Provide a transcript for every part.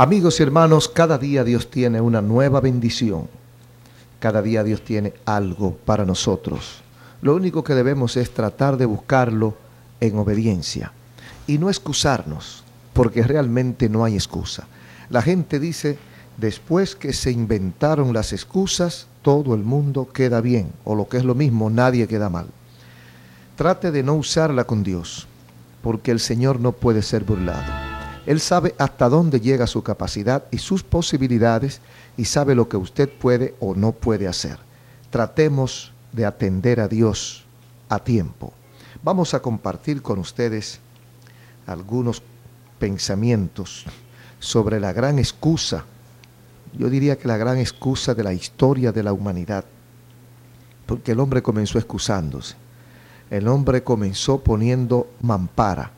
Amigos y hermanos, cada día Dios tiene una nueva bendición. Cada día Dios tiene algo para nosotros. Lo único que debemos es tratar de buscarlo en obediencia y no excusarnos, porque realmente no hay excusa. La gente dice, después que se inventaron las excusas, todo el mundo queda bien, o lo que es lo mismo, nadie queda mal. Trate de no usarla con Dios, porque el Señor no puede ser burlado. Él sabe hasta dónde llega su capacidad y sus posibilidades y sabe lo que usted puede o no puede hacer. Tratemos de atender a Dios a tiempo. Vamos a compartir con ustedes algunos pensamientos sobre la gran excusa, yo diría que la gran excusa de la historia de la humanidad, porque el hombre comenzó excusándose, el hombre comenzó poniendo mampara,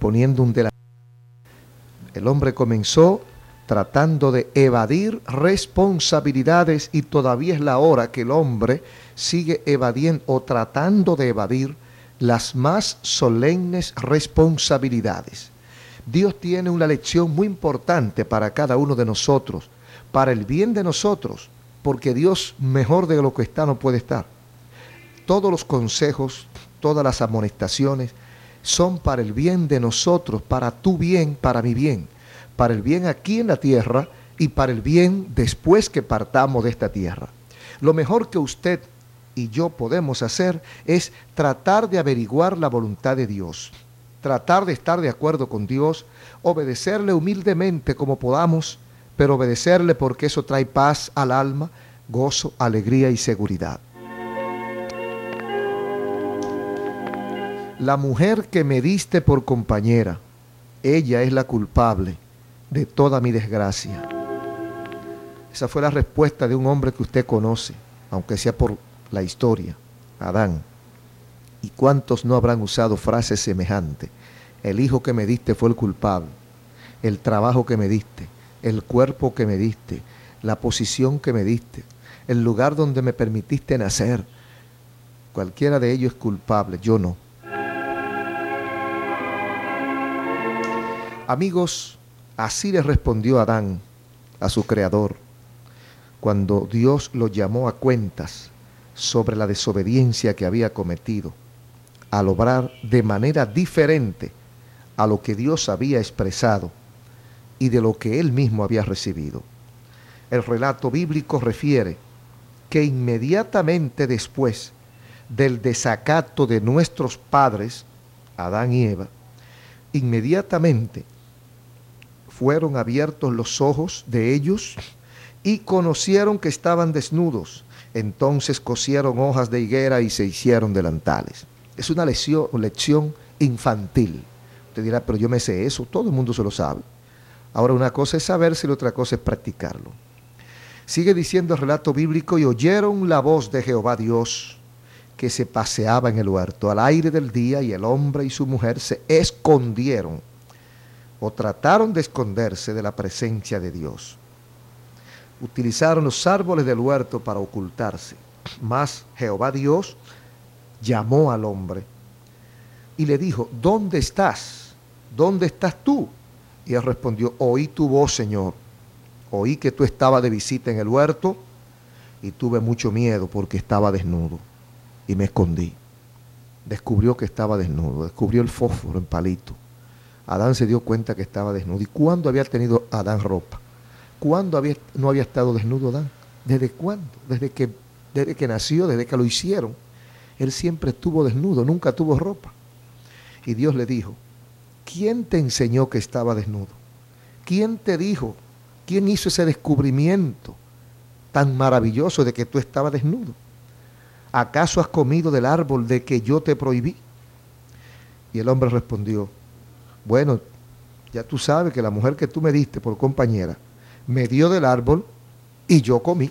poniendo un delantero, el hombre comenzó tratando de evadir responsabilidades y todavía es la hora que el hombre sigue evadiendo o tratando de evadir las más solemnes responsabilidades. Dios tiene una lección muy importante para cada uno de nosotros, para el bien de nosotros, porque Dios mejor de lo que está no puede estar. Todos los consejos, todas las amonestaciones son para el bien de nosotros, para tu bien, para mi bien, para el bien aquí en la tierra y para el bien después que partamos de esta tierra. Lo mejor que usted y yo podemos hacer es tratar de averiguar la voluntad de Dios, tratar de estar de acuerdo con Dios, obedecerle humildemente como podamos, pero obedecerle porque eso trae paz al alma, gozo, alegría y seguridad. La mujer que me diste por compañera, ella es la culpable de toda mi desgracia. Esa fue la respuesta de un hombre que usted conoce, aunque sea por la historia, Adán. ¿Y cuántos no habrán usado frases semejantes? El hijo que me diste fue el culpable, el trabajo que me diste, el cuerpo que me diste, la posición que me diste, el lugar donde me permitiste nacer. Cualquiera de ellos es culpable, yo no. Amigos, así le respondió Adán a su creador cuando Dios lo llamó a cuentas sobre la desobediencia que había cometido, al obrar de manera diferente a lo que Dios había expresado y de lo que él mismo había recibido. El relato bíblico refiere que inmediatamente después del desacato de nuestros padres, Adán y Eva, inmediatamente fueron abiertos los ojos de ellos y conocieron que estaban desnudos entonces cosieron hojas de higuera y se hicieron delantales. Es una lección, infantil. Usted dirá, pero yo me sé eso, todo el mundo se lo sabe. Ahora una cosa es saberse y otra cosa es practicarlo. Sigue diciendo el relato bíblico y oyeron la voz de Jehová Dios que se paseaba en el huerto al aire del día y el hombre y su mujer se escondieron o trataron de esconderse de la presencia de Dios utilizaron los árboles del huerto para ocultarse. Mas Jehová Dios llamó al hombre y le dijo, ¿dónde estás? ¿Dónde estás tú? Y él respondió, oí tu voz, Señor. Oí que tú estabas de visita en el huerto y tuve mucho miedo porque estaba desnudo y me escondí. Descubrió que estaba desnudo, descubrió el fósforo en palito. Adán se dio cuenta que estaba desnudo. ¿Y cuándo había tenido Adán ropa? ¿Cuándo había, no había estado desnudo Adán? ¿Desde cuándo? Desde que, desde que nació, desde que lo hicieron. Él siempre estuvo desnudo, nunca tuvo ropa. Y Dios le dijo, ¿quién te enseñó que estaba desnudo? ¿Quién te dijo? ¿Quién hizo ese descubrimiento tan maravilloso de que tú estabas desnudo? ¿Acaso has comido del árbol de que yo te prohibí? Y el hombre respondió, bueno, ya tú sabes que la mujer que tú me diste por compañera me dio del árbol y yo comí.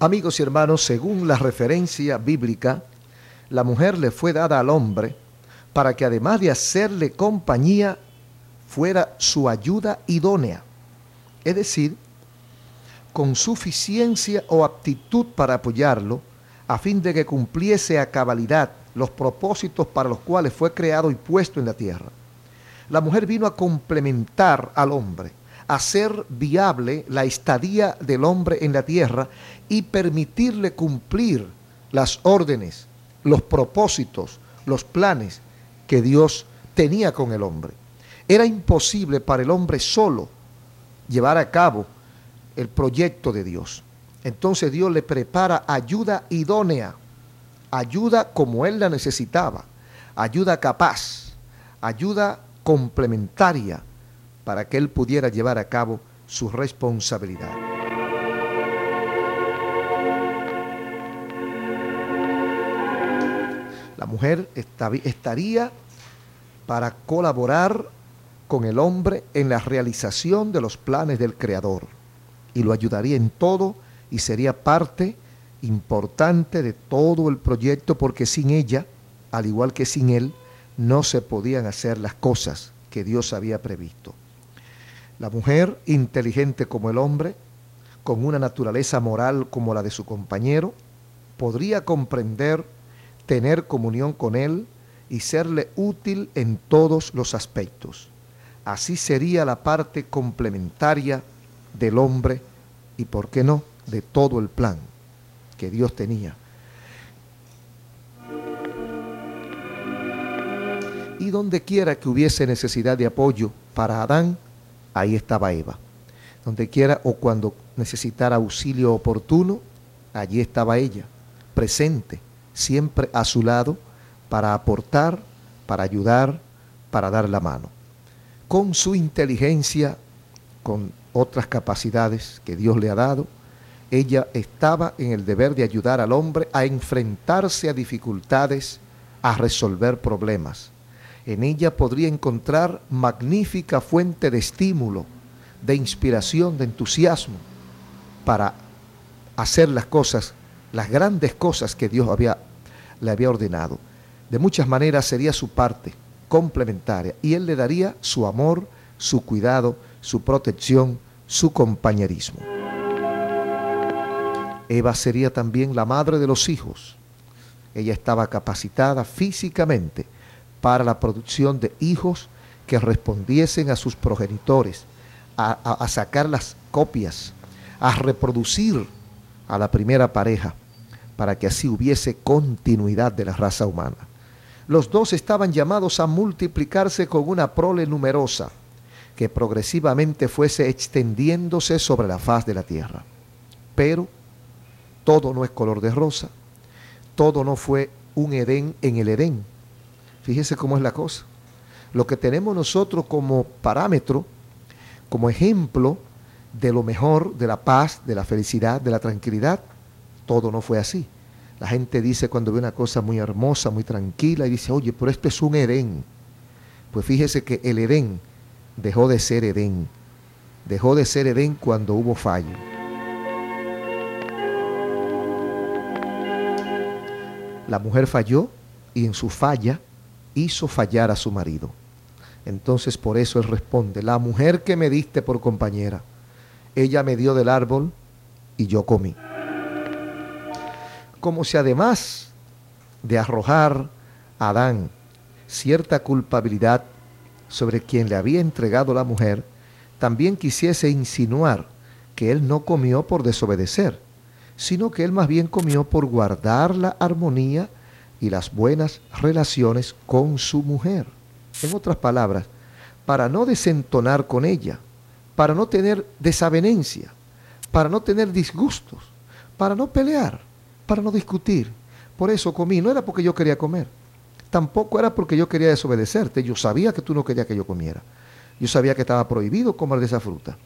Amigos y hermanos, según la referencia bíblica, la mujer le fue dada al hombre para que además de hacerle compañía, fuera su ayuda idónea, es decir, con suficiencia o aptitud para apoyarlo, a fin de que cumpliese a cabalidad los propósitos para los cuales fue creado y puesto en la tierra. La mujer vino a complementar al hombre, hacer viable la estadía del hombre en la tierra y permitirle cumplir las órdenes, los propósitos, los planes que Dios tenía con el hombre. Era imposible para el hombre solo llevar a cabo el proyecto de Dios. Entonces Dios le prepara ayuda idónea, ayuda como él la necesitaba, ayuda capaz, ayuda complementaria para que él pudiera llevar a cabo su responsabilidad. Mujer estaría para colaborar con el hombre en la realización de los planes del Creador y lo ayudaría en todo y sería parte importante de todo el proyecto porque sin ella, al igual que sin él, no se podían hacer las cosas que Dios había previsto. La mujer, inteligente como el hombre, con una naturaleza moral como la de su compañero, podría comprender tener comunión con Él y serle útil en todos los aspectos. Así sería la parte complementaria del hombre y, por qué no, de todo el plan que Dios tenía. Y donde quiera que hubiese necesidad de apoyo para Adán, ahí estaba Eva. Donde quiera o cuando necesitara auxilio oportuno, allí estaba ella, presente, siempre a su lado para aportar, para ayudar, para dar la mano. Con su inteligencia, con otras capacidades que Dios le ha dado, ella estaba en el deber de ayudar al hombre a enfrentarse a dificultades, a resolver problemas. En ella podría encontrar magnífica fuente de estímulo, de inspiración, de entusiasmo para hacer las cosas, las grandes cosas que Dios había le había ordenado. De muchas maneras sería su parte complementaria y él le daría su amor, su cuidado, su protección, su compañerismo. Eva sería también la madre de los hijos. Ella estaba capacitada físicamente para la producción de hijos que respondiesen a sus progenitores, a, a sacar las copias, a reproducir a la primera pareja para que así hubiese continuidad de la raza humana. Los dos estaban llamados a multiplicarse con una prole numerosa que progresivamente fuese extendiéndose sobre la faz de la tierra. Pero todo no es color de rosa, todo no fue un Edén en el Edén. Fíjese cómo es la cosa. Lo que tenemos nosotros como parámetro, como ejemplo de lo mejor, de la paz, de la felicidad, de la tranquilidad, todo no fue así. La gente dice cuando ve una cosa muy hermosa, muy tranquila, y dice, oye, pero esto es un Edén. Pues fíjese que el Edén dejó de ser Edén. Dejó de ser Edén cuando hubo fallo. La mujer falló y en su falla hizo fallar a su marido. Entonces por eso él responde, la mujer que me diste por compañera, ella me dio del árbol y yo comí como si además de arrojar a Adán cierta culpabilidad sobre quien le había entregado la mujer, también quisiese insinuar que él no comió por desobedecer, sino que él más bien comió por guardar la armonía y las buenas relaciones con su mujer. En otras palabras, para no desentonar con ella, para no tener desavenencia, para no tener disgustos, para no pelear para no discutir. Por eso comí, no era porque yo quería comer, tampoco era porque yo quería desobedecerte, yo sabía que tú no querías que yo comiera, yo sabía que estaba prohibido comer de esa fruta,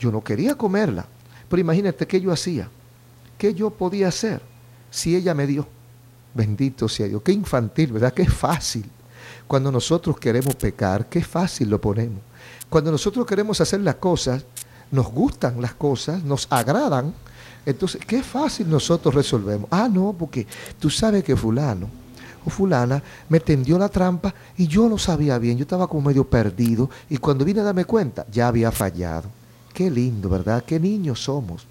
yo no quería comerla, pero imagínate qué yo hacía, qué yo podía hacer si ella me dio. Bendito sea Dios, qué infantil, ¿verdad? Qué fácil. Cuando nosotros queremos pecar, qué fácil lo ponemos. Cuando nosotros queremos hacer las cosas, nos gustan las cosas, nos agradan, entonces, qué fácil nosotros resolvemos. Ah, no, porque tú sabes que fulano o fulana me tendió la trampa y yo no sabía bien, yo estaba como medio perdido y cuando vine a darme cuenta ya había fallado. Qué lindo, ¿verdad? Qué niños somos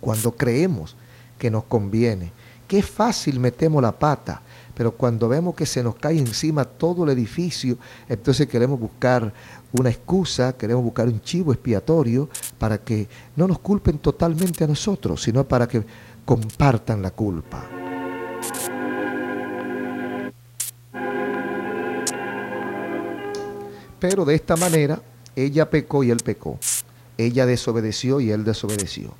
cuando creemos que nos conviene. Qué fácil metemos la pata, pero cuando vemos que se nos cae encima todo el edificio, entonces queremos buscar una excusa, queremos buscar un chivo expiatorio para que no nos culpen totalmente a nosotros, sino para que compartan la culpa. Pero de esta manera, ella pecó y él pecó. Ella desobedeció y él desobedeció.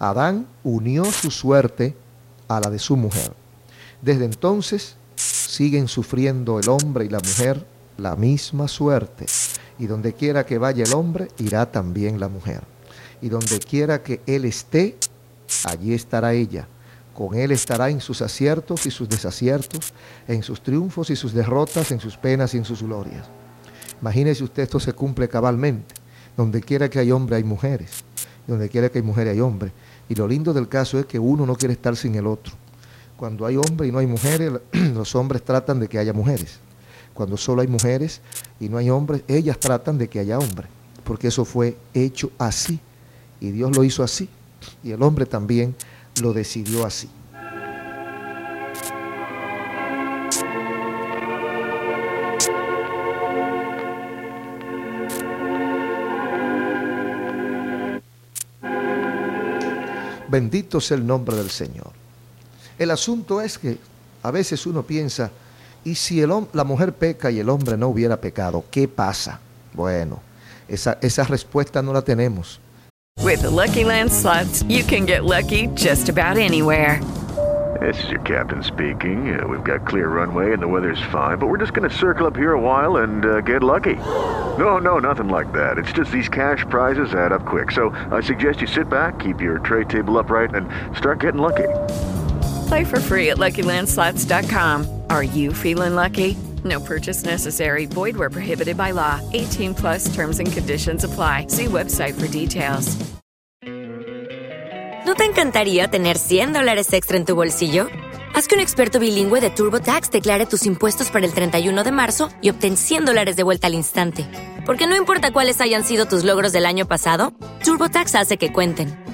Adán unió su suerte a la de su mujer. Desde entonces siguen sufriendo el hombre y la mujer la misma suerte. Y donde quiera que vaya el hombre, irá también la mujer. Y donde quiera que él esté, allí estará ella. Con él estará en sus aciertos y sus desaciertos, en sus triunfos y sus derrotas, en sus penas y en sus glorias. Imagínese usted, esto se cumple cabalmente. Donde quiera que hay hombre, hay mujeres. Donde quiera que hay mujer, hay hombre. Y lo lindo del caso es que uno no quiere estar sin el otro. Cuando hay hombres y no hay mujeres, los hombres tratan de que haya mujeres. Cuando solo hay mujeres y no hay hombres, ellas tratan de que haya hombres. Porque eso fue hecho así. Y Dios lo hizo así. Y el hombre también lo decidió así. Bendito sea el nombre del Señor. El asunto es que a veces uno piensa, ¿y si el, la mujer peca y el hombre no hubiera pecado? ¿Qué pasa? Bueno, esa, esa respuesta no la tenemos. With the Lucky Land slots, you can get lucky just about anywhere. This is your captain speaking. Uh, we've got clear runway and the weather's fine, but we're just going to circle up here a while and uh, get lucky. No, no, nothing like that. It's just these cash prizes add up quick. So I suggest you sit back, keep your tray table upright, and start getting lucky. Play for free at LuckyLandSlots.com. Are you feeling lucky? No purchase necessary. Void where prohibited by law. 18 plus terms and conditions apply. See website for details. ¿No te encantaría tener 100 dólares extra en tu bolsillo? Haz que un experto bilingüe de TurboTax declare tus impuestos para el 31 de marzo y obtén 100 dólares de vuelta al instante. Porque no importa cuáles hayan sido tus logros del año pasado, TurboTax hace que cuenten.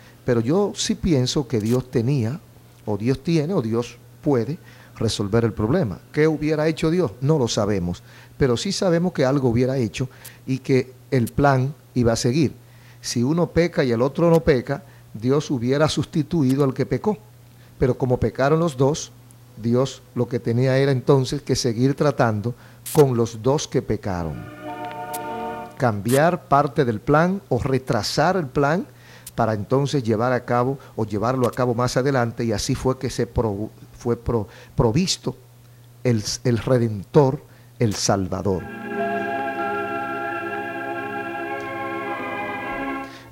Pero yo sí pienso que Dios tenía, o Dios tiene, o Dios puede resolver el problema. ¿Qué hubiera hecho Dios? No lo sabemos. Pero sí sabemos que algo hubiera hecho y que el plan iba a seguir. Si uno peca y el otro no peca, Dios hubiera sustituido al que pecó. Pero como pecaron los dos, Dios lo que tenía era entonces que seguir tratando con los dos que pecaron. Cambiar parte del plan o retrasar el plan para entonces llevar a cabo o llevarlo a cabo más adelante y así fue que se fue provisto el, el Redentor, el Salvador.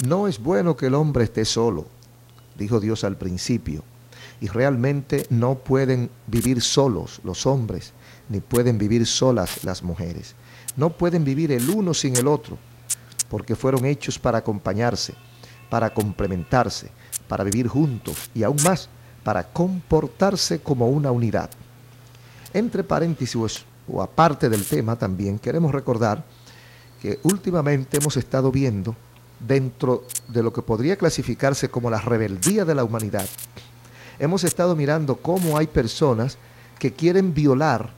No es bueno que el hombre esté solo, dijo Dios al principio, y realmente no pueden vivir solos los hombres, ni pueden vivir solas las mujeres. No pueden vivir el uno sin el otro, porque fueron hechos para acompañarse para complementarse, para vivir juntos y aún más para comportarse como una unidad. Entre paréntesis o aparte del tema también queremos recordar que últimamente hemos estado viendo dentro de lo que podría clasificarse como la rebeldía de la humanidad, hemos estado mirando cómo hay personas que quieren violar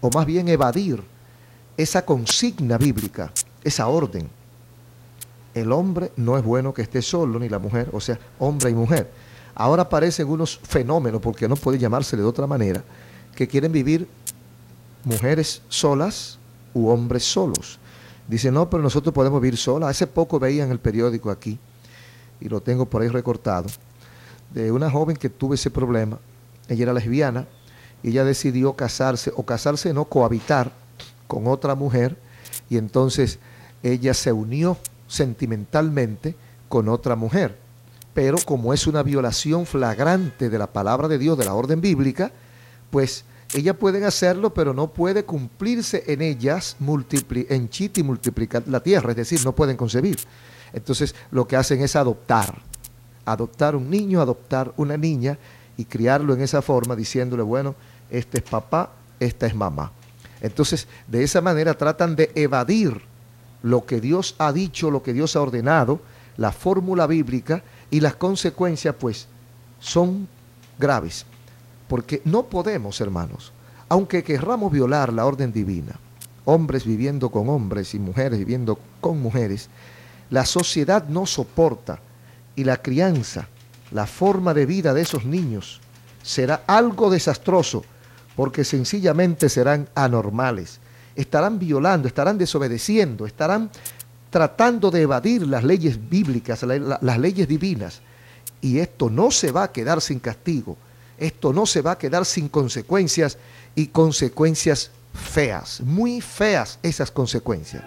o más bien evadir esa consigna bíblica, esa orden el hombre no es bueno que esté solo, ni la mujer, o sea, hombre y mujer. Ahora aparecen unos fenómenos, porque no puede llamársele de otra manera, que quieren vivir mujeres solas u hombres solos. Dice, no, pero nosotros podemos vivir solas. Hace poco veía en el periódico aquí, y lo tengo por ahí recortado, de una joven que tuvo ese problema. Ella era lesbiana y ella decidió casarse, o casarse no, cohabitar con otra mujer, y entonces ella se unió sentimentalmente con otra mujer. Pero como es una violación flagrante de la palabra de Dios, de la orden bíblica, pues ella pueden hacerlo, pero no puede cumplirse en ellas en chit y multiplicar la tierra, es decir, no pueden concebir. Entonces lo que hacen es adoptar, adoptar un niño, adoptar una niña y criarlo en esa forma, diciéndole, bueno, este es papá, esta es mamá. Entonces, de esa manera tratan de evadir lo que Dios ha dicho, lo que Dios ha ordenado, la fórmula bíblica y las consecuencias, pues, son graves. Porque no podemos, hermanos, aunque querramos violar la orden divina, hombres viviendo con hombres y mujeres viviendo con mujeres, la sociedad no soporta y la crianza, la forma de vida de esos niños será algo desastroso porque sencillamente serán anormales, estarán violando, estarán desobedeciendo, estarán tratando de evadir las leyes bíblicas, las leyes divinas. Y esto no se va a quedar sin castigo, esto no se va a quedar sin consecuencias y consecuencias feas, muy feas esas consecuencias.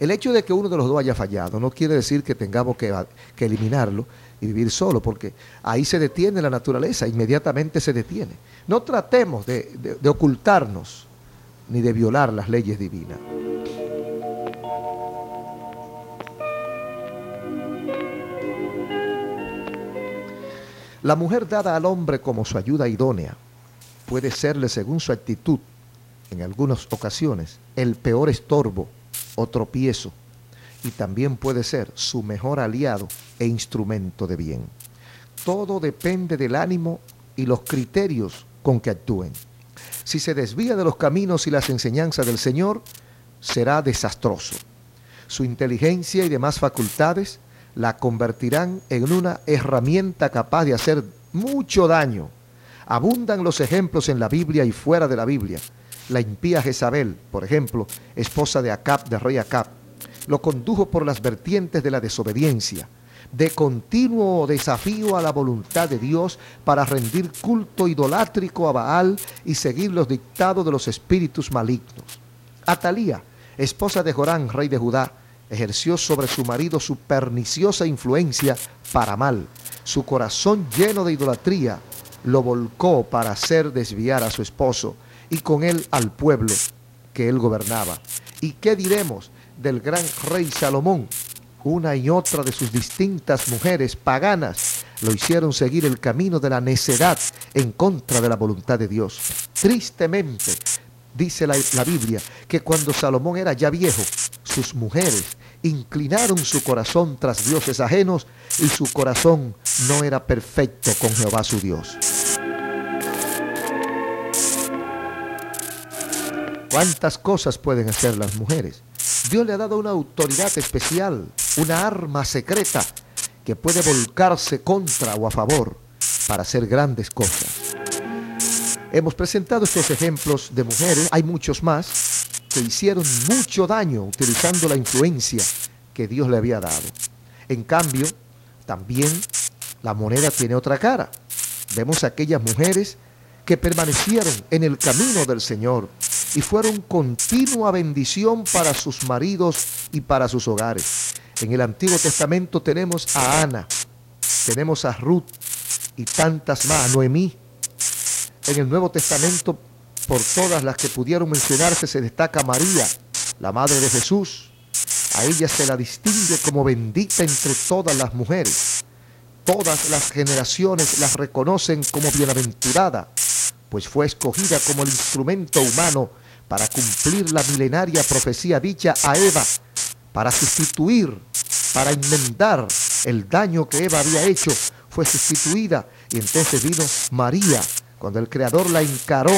El hecho de que uno de los dos haya fallado no quiere decir que tengamos que, eliminarlo y vivir solo, porque ahí se detiene la naturaleza, inmediatamente se detiene. No tratemos de ocultarnos ni de violar las leyes divinas. La mujer dada al hombre como su ayuda idónea puede serle, según su actitud, en algunas ocasiones, el peor estorbo o tropiezo, y también puede ser su mejor aliado e instrumento de bien. Todo depende del ánimo y los criterios con que actúen. Si se desvía de los caminos y las enseñanzas del Señor, será desastroso. Su inteligencia y demás facultades la convertirán en una herramienta capaz de hacer mucho daño. Abundan los ejemplos en la Biblia y fuera de la Biblia. La impía Jezabel, por ejemplo, esposa de Acab, de rey Acab, lo condujo por las vertientes de la desobediencia, de continuo desafío a la voluntad de Dios para rendir culto idolátrico a Baal y seguir los dictados de los espíritus malignos. Atalía, esposa de Jorán, rey de Judá, ejerció sobre su marido su perniciosa influencia para mal. Su corazón lleno de idolatría lo volcó para hacer desviar a su esposo y con él al pueblo que él gobernaba. ¿Y qué diremos del gran rey Salomón? Una y otra de sus distintas mujeres paganas lo hicieron seguir el camino de la necedad en contra de la voluntad de Dios. Tristemente, dice la, la Biblia, que cuando Salomón era ya viejo, sus mujeres inclinaron su corazón tras dioses ajenos y su corazón no era perfecto con Jehová su Dios. ¿Cuántas cosas pueden hacer las mujeres? Dios le ha dado una autoridad especial, una arma secreta que puede volcarse contra o a favor para hacer grandes cosas. Hemos presentado estos ejemplos de mujeres, hay muchos más, que hicieron mucho daño utilizando la influencia que Dios le había dado. En cambio, también la moneda tiene otra cara. Vemos aquellas mujeres que permanecieron en el camino del Señor y fueron continua bendición para sus maridos y para sus hogares. En el Antiguo Testamento tenemos a Ana, tenemos a Ruth y tantas más, a Noemí. En el Nuevo Testamento por todas las que pudieron mencionarse se destaca María, la Madre de Jesús. A ella se la distingue como bendita entre todas las mujeres. Todas las generaciones las reconocen como bienaventurada, pues fue escogida como el instrumento humano para cumplir la milenaria profecía dicha a Eva, para sustituir, para enmendar el daño que Eva había hecho, fue sustituida y entonces vino María, cuando el Creador la encaró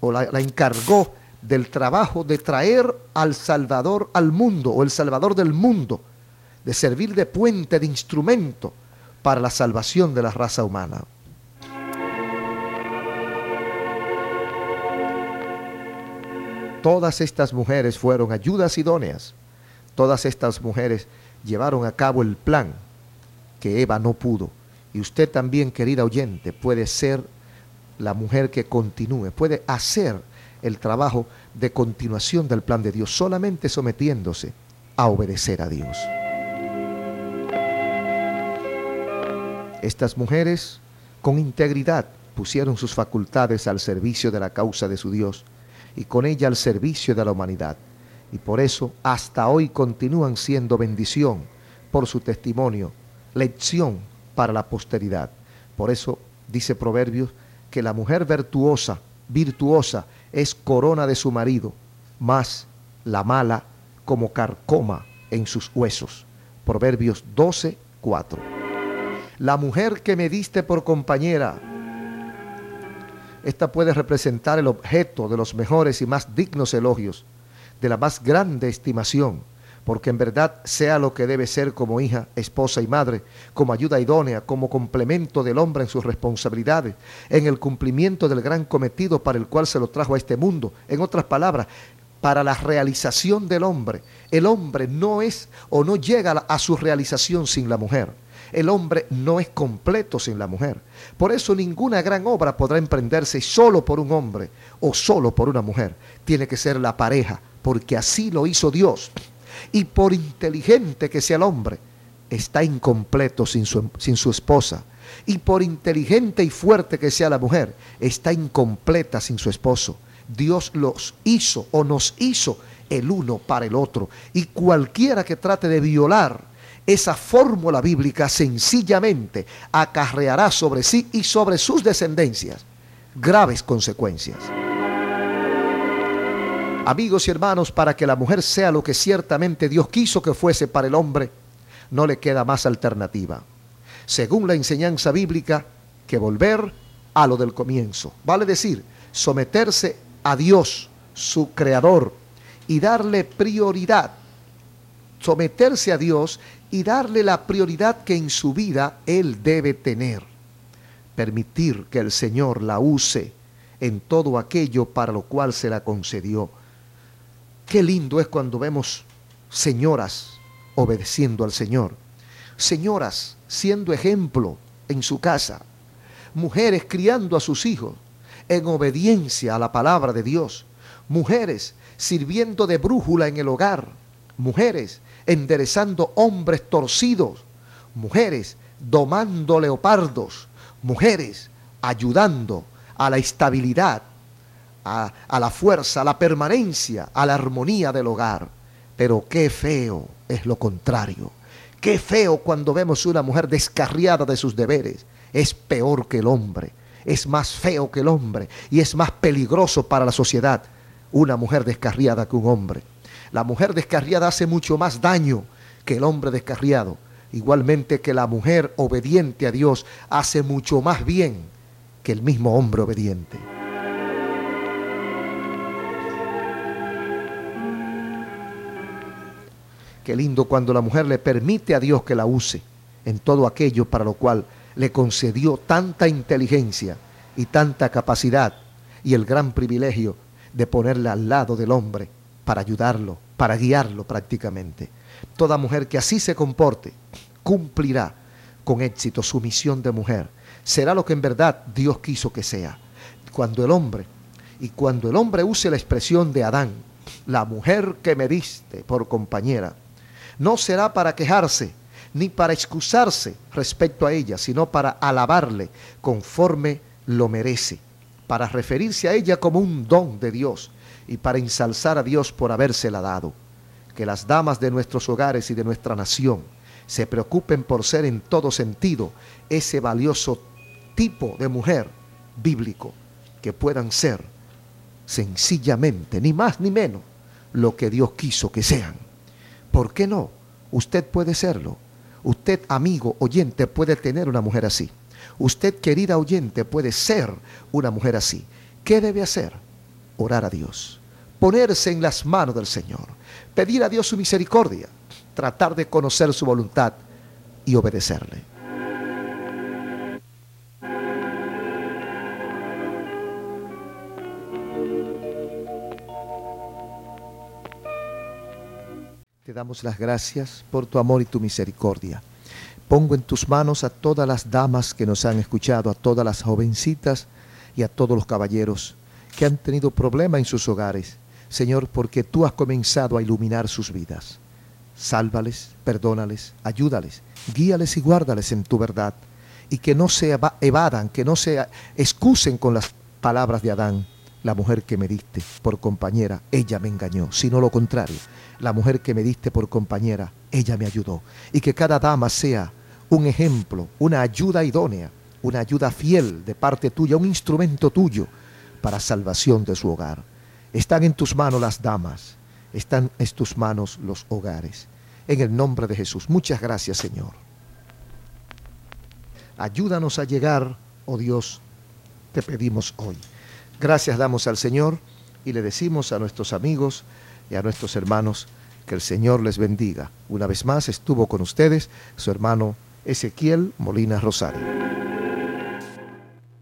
o la, encargó del trabajo de traer al Salvador al mundo o el Salvador del mundo, de servir de puente, de instrumento para la salvación de la raza humana. Todas estas mujeres fueron ayudas idóneas. Todas estas mujeres llevaron a cabo el plan que Eva no pudo. Y usted también, querida oyente, puede ser la mujer que continúe, puede hacer el trabajo de continuación del plan de Dios, solamente sometiéndose a obedecer a Dios. Estas mujeres, con integridad, pusieron sus facultades al servicio de la causa de su Dios y con ella al servicio de la humanidad. Y por eso hasta hoy continúan siendo bendición por su testimonio, lección para la posteridad. Por eso dice Proverbios que la mujer virtuosa, virtuosa, es corona de su marido, más la mala como carcoma en sus huesos. Proverbios 12, 4. La mujer que me diste por compañera, esta puede representar el objeto de los mejores y más dignos elogios, de la más grande estimación, porque en verdad sea lo que debe ser como hija, esposa y madre, como ayuda idónea, como complemento del hombre en sus responsabilidades, en el cumplimiento del gran cometido para el cual se lo trajo a este mundo. En otras palabras, para la realización del hombre. El hombre no es o no llega a su realización sin la mujer. El hombre no es completo sin la mujer. Por eso ninguna gran obra podrá emprenderse solo por un hombre o solo por una mujer. Tiene que ser la pareja, porque así lo hizo Dios. Y por inteligente que sea el hombre, está incompleto sin su, sin su esposa. Y por inteligente y fuerte que sea la mujer, está incompleta sin su esposo. Dios los hizo o nos hizo el uno para el otro. Y cualquiera que trate de violar esa fórmula bíblica sencillamente acarreará sobre sí y sobre sus descendencias graves consecuencias. Amigos y hermanos, para que la mujer sea lo que ciertamente Dios quiso que fuese para el hombre, no le queda más alternativa. Según la enseñanza bíblica, que volver a lo del comienzo. Vale decir, someterse a Dios, su creador, y darle prioridad. Someterse a Dios y darle la prioridad que en su vida Él debe tener. Permitir que el Señor la use en todo aquello para lo cual se la concedió. Qué lindo es cuando vemos señoras obedeciendo al Señor, señoras siendo ejemplo en su casa, mujeres criando a sus hijos en obediencia a la palabra de Dios, mujeres sirviendo de brújula en el hogar, mujeres enderezando hombres torcidos, mujeres domando leopardos, mujeres ayudando a la estabilidad, a, la fuerza, a la permanencia, a la armonía del hogar. Pero qué feo es lo contrario. Qué feo cuando vemos una mujer descarriada de sus deberes. Es peor que el hombre. Es más feo que el hombre. Y es más peligroso para la sociedad una mujer descarriada que un hombre. La mujer descarriada hace mucho más daño que el hombre descarriado. Igualmente que la mujer obediente a Dios hace mucho más bien que el mismo hombre obediente. Qué lindo cuando la mujer le permite a Dios que la use en todo aquello para lo cual le concedió tanta inteligencia y tanta capacidad y el gran privilegio de ponerla al lado del hombre para ayudarlo, para guiarlo prácticamente. Toda mujer que así se comporte cumplirá con éxito su misión de mujer. Será lo que en verdad Dios quiso que sea. Cuando el hombre, y cuando el hombre use la expresión de Adán, la mujer que me diste por compañera, no será para quejarse ni para excusarse respecto a ella, sino para alabarle conforme lo merece, para referirse a ella como un don de Dios y para ensalzar a Dios por habérsela dado. Que las damas de nuestros hogares y de nuestra nación se preocupen por ser en todo sentido ese valioso tipo de mujer bíblico, que puedan ser sencillamente, ni más ni menos, lo que Dios quiso que sean. ¿Por qué no? Usted puede serlo. Usted, amigo, oyente, puede tener una mujer así. Usted, querida oyente, puede ser una mujer así. ¿Qué debe hacer? Orar a Dios ponerse en las manos del Señor, pedir a Dios su misericordia, tratar de conocer su voluntad y obedecerle. Te damos las gracias por tu amor y tu misericordia. Pongo en tus manos a todas las damas que nos han escuchado, a todas las jovencitas y a todos los caballeros que han tenido problemas en sus hogares. Señor, porque tú has comenzado a iluminar sus vidas. Sálvales, perdónales, ayúdales, guíales y guárdales en tu verdad. Y que no se evadan, que no se excusen con las palabras de Adán. La mujer que me diste por compañera, ella me engañó, sino lo contrario. La mujer que me diste por compañera, ella me ayudó. Y que cada dama sea un ejemplo, una ayuda idónea, una ayuda fiel de parte tuya, un instrumento tuyo para salvación de su hogar. Están en tus manos las damas, están en tus manos los hogares. En el nombre de Jesús, muchas gracias Señor. Ayúdanos a llegar, oh Dios, te pedimos hoy. Gracias damos al Señor y le decimos a nuestros amigos y a nuestros hermanos que el Señor les bendiga. Una vez más estuvo con ustedes su hermano Ezequiel Molina Rosario.